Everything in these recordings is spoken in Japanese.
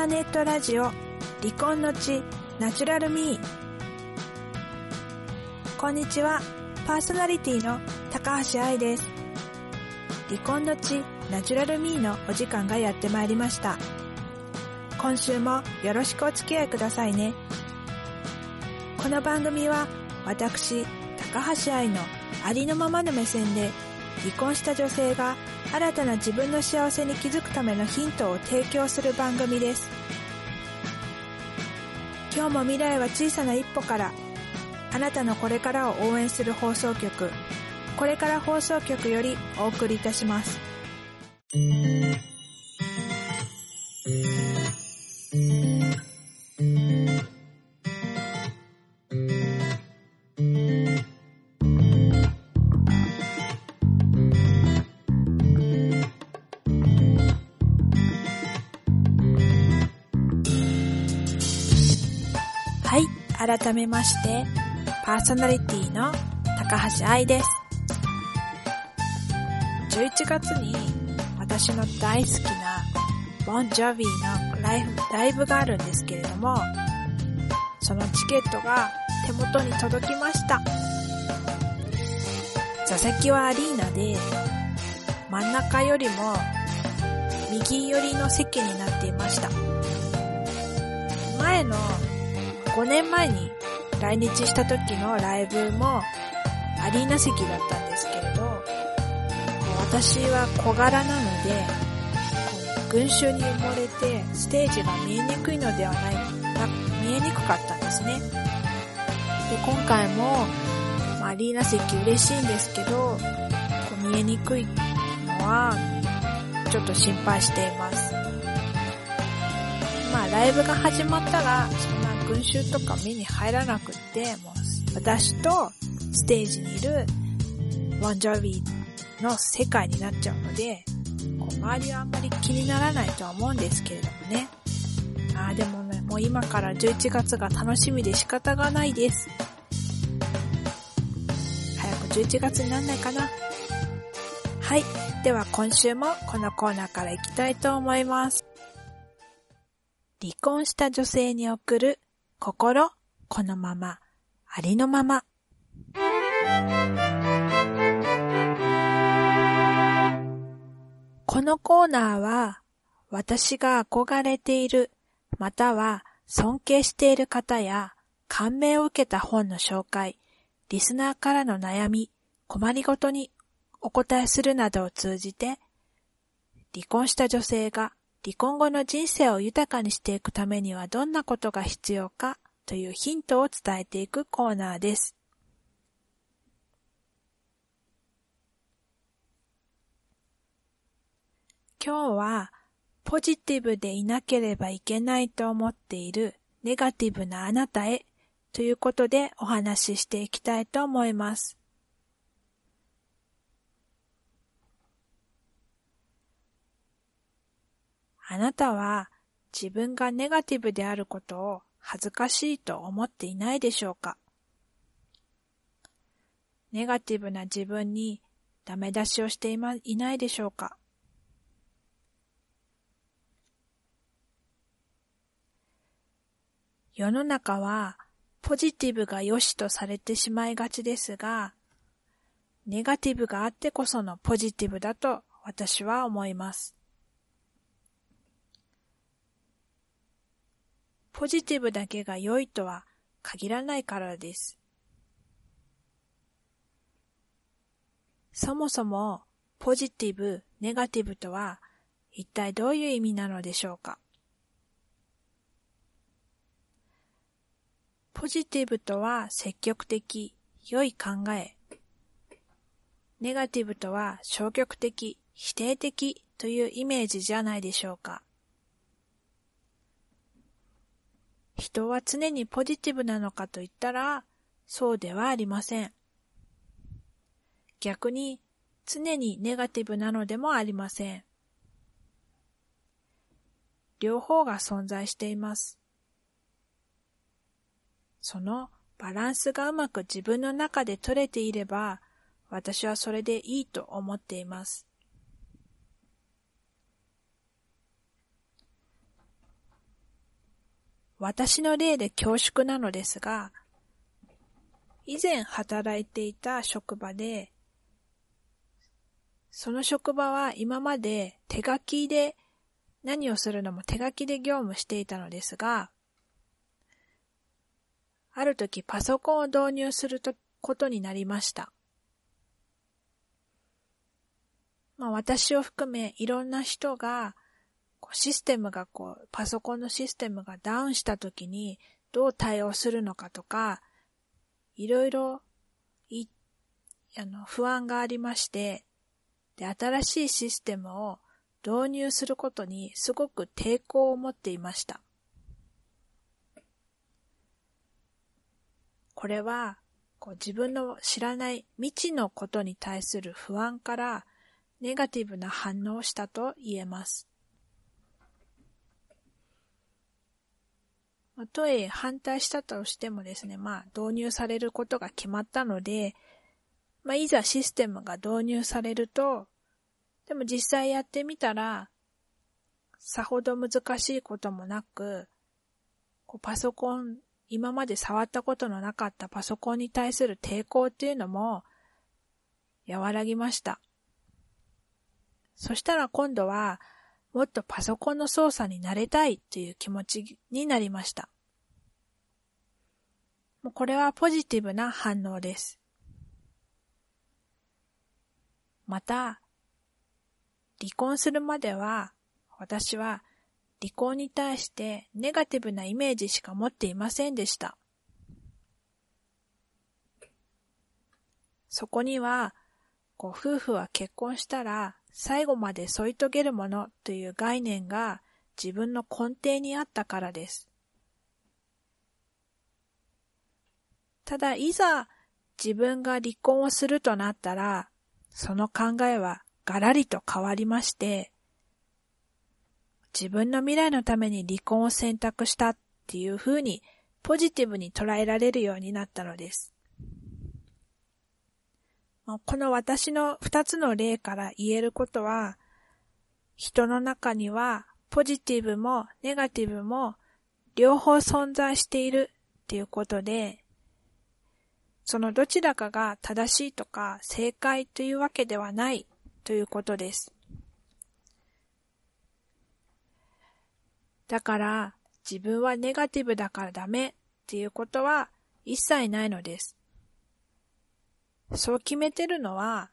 ターネットラジオ離婚の地ナチュラルミー。こんにちはパーソナリティの高橋愛です。離婚の地ナチュラルミーのお時間がやってまいりました。今週もよろしくお付き合いくださいね。この番組は私高橋愛のありのままの目線で離婚した女性が新たな自分の幸せに気づくためのヒントを提供する番組です。今日も未来は小さな一歩からあなたのこれからを応援する放送局これから放送局よりお送りいたします。改めましてパーソナリティの高橋愛です。11月に私の大好きなボン・ジョビーのライブライブがあるんですけれどもそのチケットが手元に届きました。座席はアリーナで真ん中よりも右寄りの席になっていました。前の5年前に来日した時のライブもアリーナ席だったんですけれど、私は小柄なので、群衆に埋もれてステージが見えにくいのではないか、見えにくかったんですね。で、今回も、まあ、アリーナ席嬉しいんですけど、こう見えにくいのは、ちょっと心配しています。まあ、ライブが始まったら、そんな群衆とか目に入らなくって、もう、私とステージにいるワンジョビーの世界になっちゃうので、こう周りはあんまり気にならないとは思うんですけれどもね。ああ、でもね、もう今から11月が楽しみで仕方がないです。早く11月になんないかな。はい。では今週もこのコーナーから行きたいと思います。離婚した女性に送る心このまま、ありのまま。このコーナーは、私が憧れている、または尊敬している方や、感銘を受けた本の紹介、リスナーからの悩み、困りごとにお答えするなどを通じて、離婚した女性が離婚後の人生を豊かにしていくためにはどんなことが必要かというヒントを伝えていくコーナーです。今日はポジティブでいなければいけないと思っているネガティブなあなたへということでお話ししていきたいと思います。あなたは自分がネガティブであることを恥ずかしいと思っていないでしょうか？ネガティブな自分にダメ出しをしてい,、ま、いないでしょうか？世の中はポジティブが良しとされてしまいがちですが、ネガティブがあってこそのポジティブだと私は思います。ポジティブだけが良いとは限らないからです。そもそもポジティブ、ネガティブとは一体どういう意味なのでしょうか？ポジティブとは積極的、良い考え。ネガティブとは消極的、否定的というイメージじゃないでしょうか。人は常にポジティブなのかと言ったら、そうではありません。逆に、常にネガティブなのでもありません。両方が存在しています。そのバランスがうまく自分の中で取れていれば、私はそれでいいと思っています。私の例で恐縮なのですが、以前働いていた職場で、その職場は今まで手書きで何をするのも手書きで業務していたのですが、ある時パソコンを導入することになりました。まあ私を含めいろんな人がこうシステムがこう、パソコンのシステムがダウンした時にどう対応するのかとか、いろいろ、い、あの、不安がありまして、で、新しいシステムを導入することにすごく抵抗を持っていました。これは、こう自分の知らない未知のことに対する不安からネガティブな反応をしたと言えます。とえ反対したとしてもですね、まあ導入されることが決まったので、まあいざシステムが導入されると、でも実際やってみたら、さほど難しいこともなく、こうパソコン、今まで触ったことのなかったパソコンに対する抵抗っていうのも和らぎました。そしたら今度は、もっとパソコンの操作に慣れたいという気持ちになりました。もうこれはポジティブな反応です。また、離婚するまでは、私は離婚に対してネガティブなイメージしか持っていませんでした。そこには、ご夫婦は結婚したら最後まで添い遂げるものという概念が自分の根底にあったからです。ただ、いざ自分が離婚をするとなったら、その考えはガラリと変わりまして、自分の未来のために離婚を選択したっていうふうにポジティブに捉えられるようになったのです。この私の二つの例から言えることは、人の中にはポジティブもネガティブも両方存在しているっていうことで、そのどちらかが正しいとか正解というわけではないということです。だから自分はネガティブだからダメっていうことは一切ないのです。そう決めてるのは、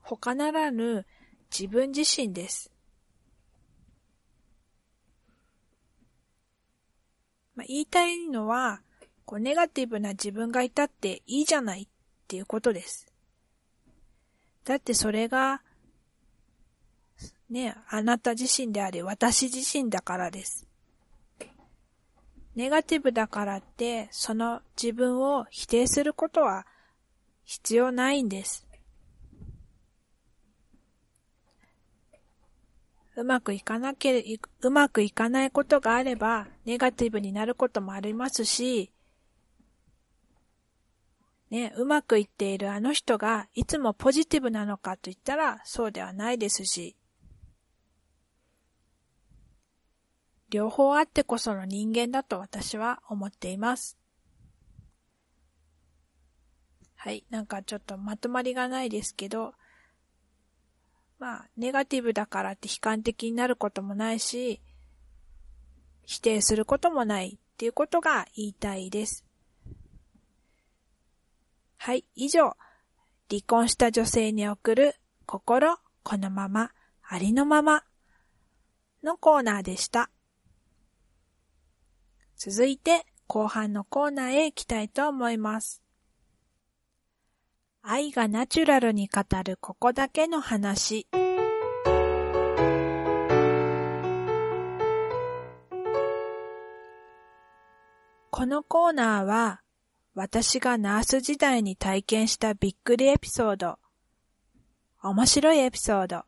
他ならぬ自分自身です。まあ、言いたいのは、こうネガティブな自分がいたっていいじゃないっていうことです。だってそれが、ね、あなた自身であり私自身だからです。ネガティブだからって、その自分を否定することは必要ないんです。うまくいかなけれうまくいかないことがあれば、ネガティブになることもありますし、ね、うまくいっているあの人がいつもポジティブなのかと言ったらそうではないですし、両方あってこその人間だと私は思っています。はい。なんかちょっとまとまりがないですけど、まあ、ネガティブだからって悲観的になることもないし、否定することもないっていうことが言いたいです。はい。以上、離婚した女性に送る心このまま、ありのままのコーナーでした。続いて後半のコーナーへ行きたいと思います。愛がナチュラルに語るここだけの話。このコーナーは、私がナース時代に体験したびっくりエピソード、面白いエピソード、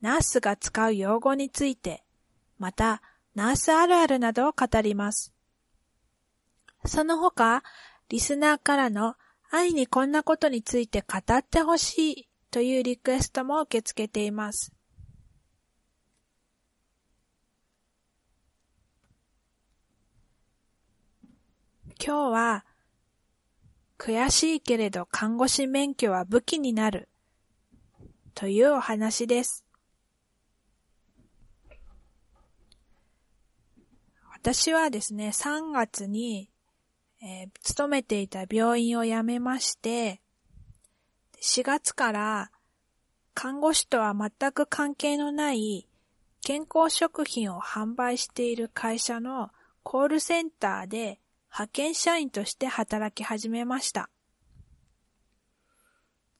ナースが使う用語について、また、ナースあるあるなどを語ります。その他、リスナーからの愛にこんなことについて語ってほしいというリクエストも受け付けています。今日は、悔しいけれど看護師免許は武器になるというお話です。私はですね、3月に、えー、勤めていた病院を辞めまして、4月から看護師とは全く関係のない健康食品を販売している会社のコールセンターで派遣社員として働き始めました。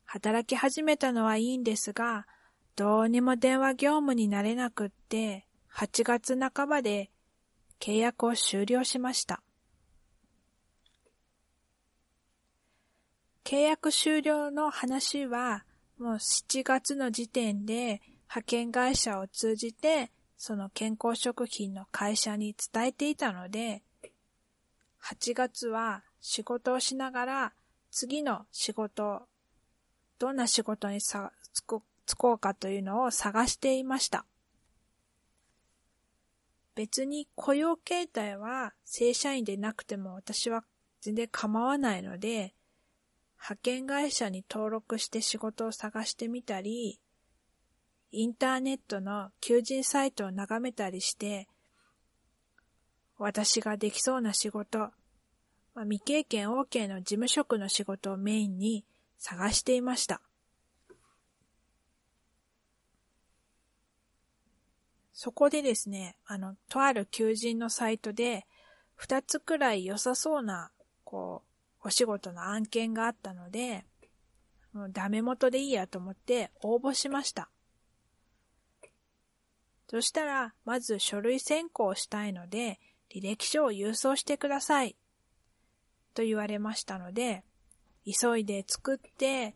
働き始めたのはいいんですが、どうにも電話業務になれなくって、8月半ばで契約を終了しました。契約終了の話は、もう7月の時点で派遣会社を通じて、その健康食品の会社に伝えていたので、8月は仕事をしながら次の仕事、どんな仕事にさつこつこうかというのを探していました。別に雇用形態は正社員でなくても私は全然構わないので、派遣会社に登録して仕事を探してみたり、インターネットの求人サイトを眺めたりして、私ができそうな仕事、まあ、未経験 OK の事務職の仕事をメインに探していました。そこでですね、あの、とある求人のサイトで、二つくらい良さそうな、こう、お仕事の案件があったので、もうダメ元でいいやと思って応募しました。そしたら、まず書類選考したいので、履歴書を郵送してください。と言われましたので、急いで作って、って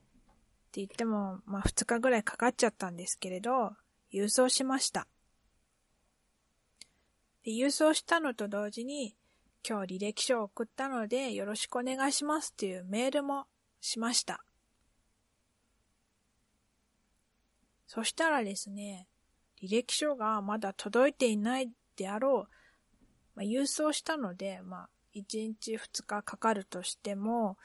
言っても、まあ2日ぐらいかかっちゃったんですけれど、郵送しました。で郵送したのと同時に、今日履歴書を送ったのでよろしくお願いしますっていうメールもしました。そしたらですね、履歴書がまだ届いていないであろう、まあ、郵送したので、まあ、1日2日かかるとしても、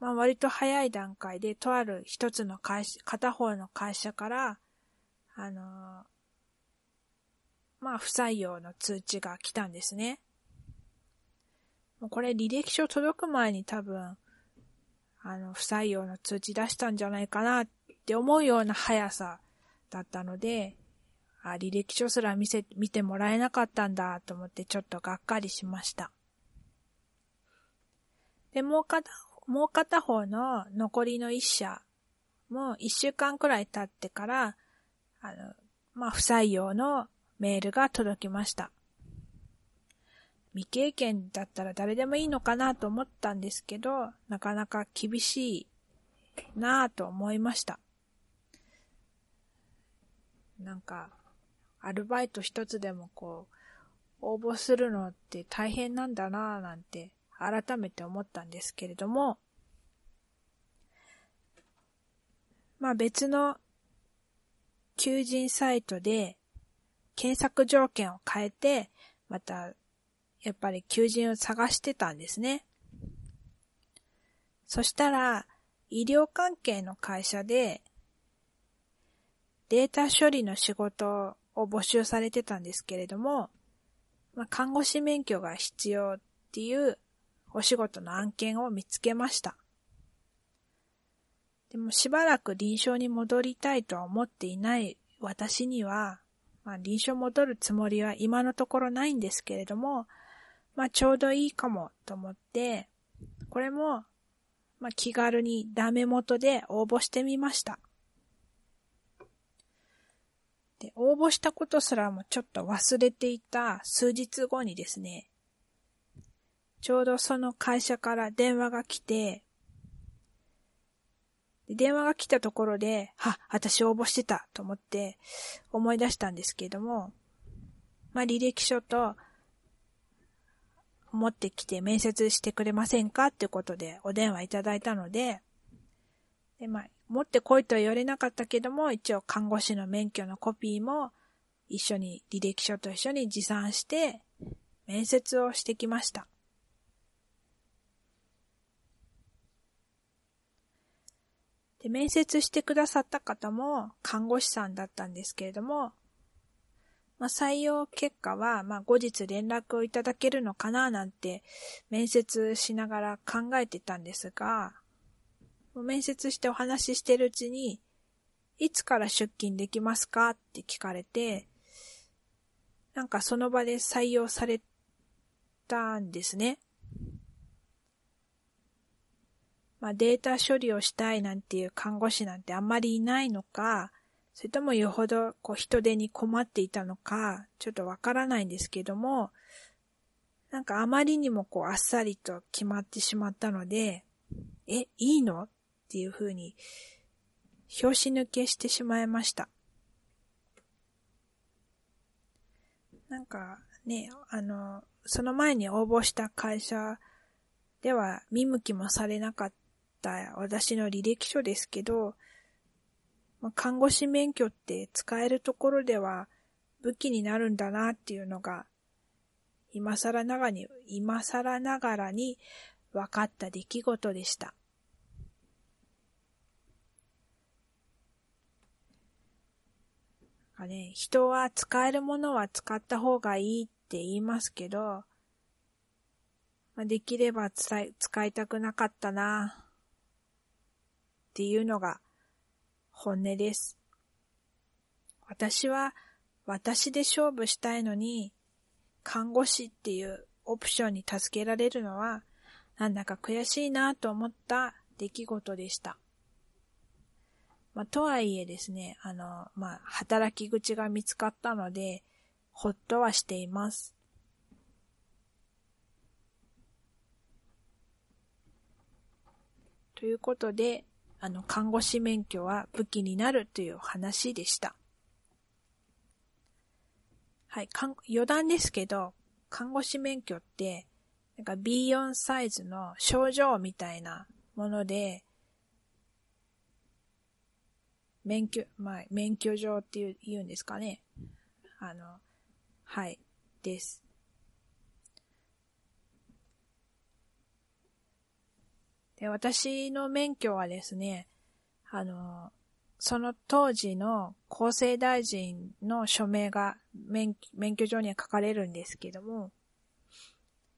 まあ、割と早い段階で、とある一つの会社、片方の会社から、あのー、まあ、不採用の通知が来たんですね。もうこれ履歴書届く前に多分、あの、不採用の通知出したんじゃないかなって思うような速さだったので、あ、履歴書すら見せ、見てもらえなかったんだと思ってちょっとがっかりしました。で、もう片、もう片方の残りの一社も一週間くらい経ってから、あの、まあ、不採用のメールが届きました。未経験だったら誰でもいいのかなと思ったんですけど、なかなか厳しいなぁと思いました。なんか、アルバイト一つでもこう、応募するのって大変なんだなぁなんて改めて思ったんですけれども、まあ別の求人サイトで検索条件を変えて、また、やっぱり求人を探してたんですね。そしたら、医療関係の会社で、データ処理の仕事を募集されてたんですけれども、まあ、看護師免許が必要っていうお仕事の案件を見つけました。でもしばらく臨床に戻りたいとは思っていない私には、まあ、臨床戻るつもりは今のところないんですけれども、まあ、ちょうどいいかもと思って、これも、まあ、気軽にダメ元で応募してみました。で、応募したことすらもちょっと忘れていた数日後にですね、ちょうどその会社から電話が来て、で電話が来たところで、は、私応募してたと思って思い出したんですけれども、まあ、履歴書と持ってきて面接してくれませんかってことでお電話いただいたので、で、まあ、持ってこいとは言われなかったけども、一応看護師の免許のコピーも一緒に、履歴書と一緒に持参して、面接をしてきました。で、面接してくださった方も看護師さんだったんですけれども、まあ、採用結果は、まあ、後日連絡をいただけるのかななんて面接しながら考えてたんですが、面接してお話ししてるうちに、いつから出勤できますかって聞かれて、なんかその場で採用されたんですね。まあ、データ処理をしたいなんていう看護師なんてあんまりいないのか、それともよほどこう人手に困っていたのか、ちょっとわからないんですけども、なんかあまりにもこうあっさりと決まってしまったので、え、いいの？っていうふうに、拍子抜けしてしまいました。なんかね、あの、その前に応募した会社では見向きもされなかった私の履歴書ですけど、まあ、看護師免許って使えるところでは武器になるんだなっていうのが、今更ながらに、今更ながらに分かった出来事でした。ね、人は使えるものは使った方がいいって言いますけど、まあ、できれば使いたくなかったなっていうのが本音です。私は私で勝負したいのに、看護師っていうオプションに助けられるのは、なんだか悔しいなと思った出来事でした。まあ、とはいえですね、あの、まあ、働き口が見つかったので、ほっとはしています。ということで、あの、看護師免許は武器になるという話でした。はい、余談ですけど、看護師免許って、なんか B4 サイズの症状みたいなもので、免許、まあ、免許状っていう言うんですかね。あの、はい、です。で、私の免許はですね、あの、その当時の厚生大臣の署名が免免許状には書かれるんですけども、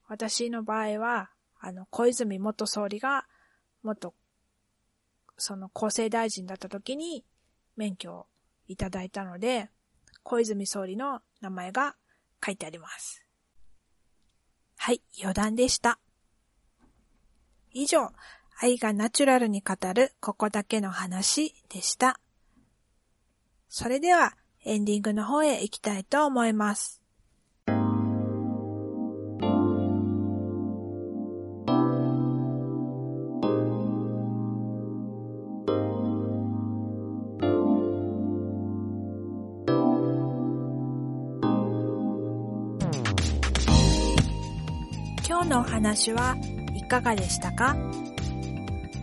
私の場合は、あの、小泉元総理が元、その厚生大臣だった時に免許をいただいたので、小泉総理の名前が書いてあります。はい、余談でした。以上、愛がナチュラルに語るここだけの話でした。それではエンディングの方へ行きたいと思います。今日のお話はかがでしたか？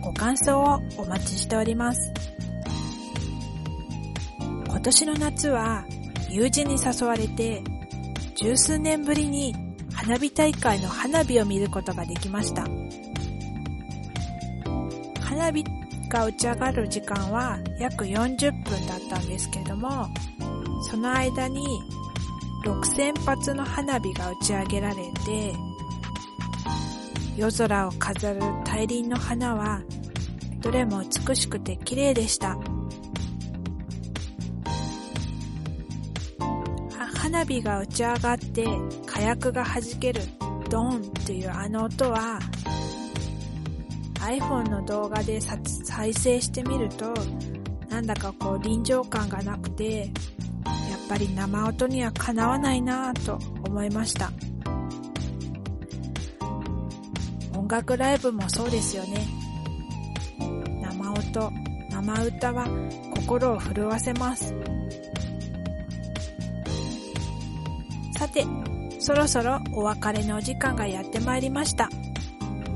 ご感想をお待ちしております。今年の夏は友人に誘われて十数年ぶりに花火大会の花火を見ることができました。花火が打ち上がる時間は約40分だったんですけれども、その間に6000発の花火が打ち上げられて、夜空を飾る大輪の花はどれも美しくて綺麗でした。花火が打ち上がって火薬が弾けるドーンというあの音は iPhone の動画で再生してみるとなんだかこう臨場感がなくてやっぱり生音にはかなわないなぁと思いました音楽ライブもそうですよねと生歌は心を震わせます。さて、そろそろお別れのお時間がやってまいりました。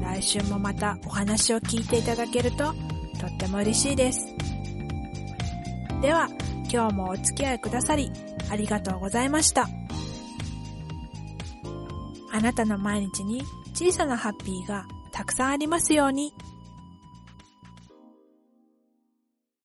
来週もまたお話を聞いていただけるととっても嬉しいです。では、今日もお付き合いくださりありがとうございました。あなたの毎日に小さなハッピーがたくさんありますように。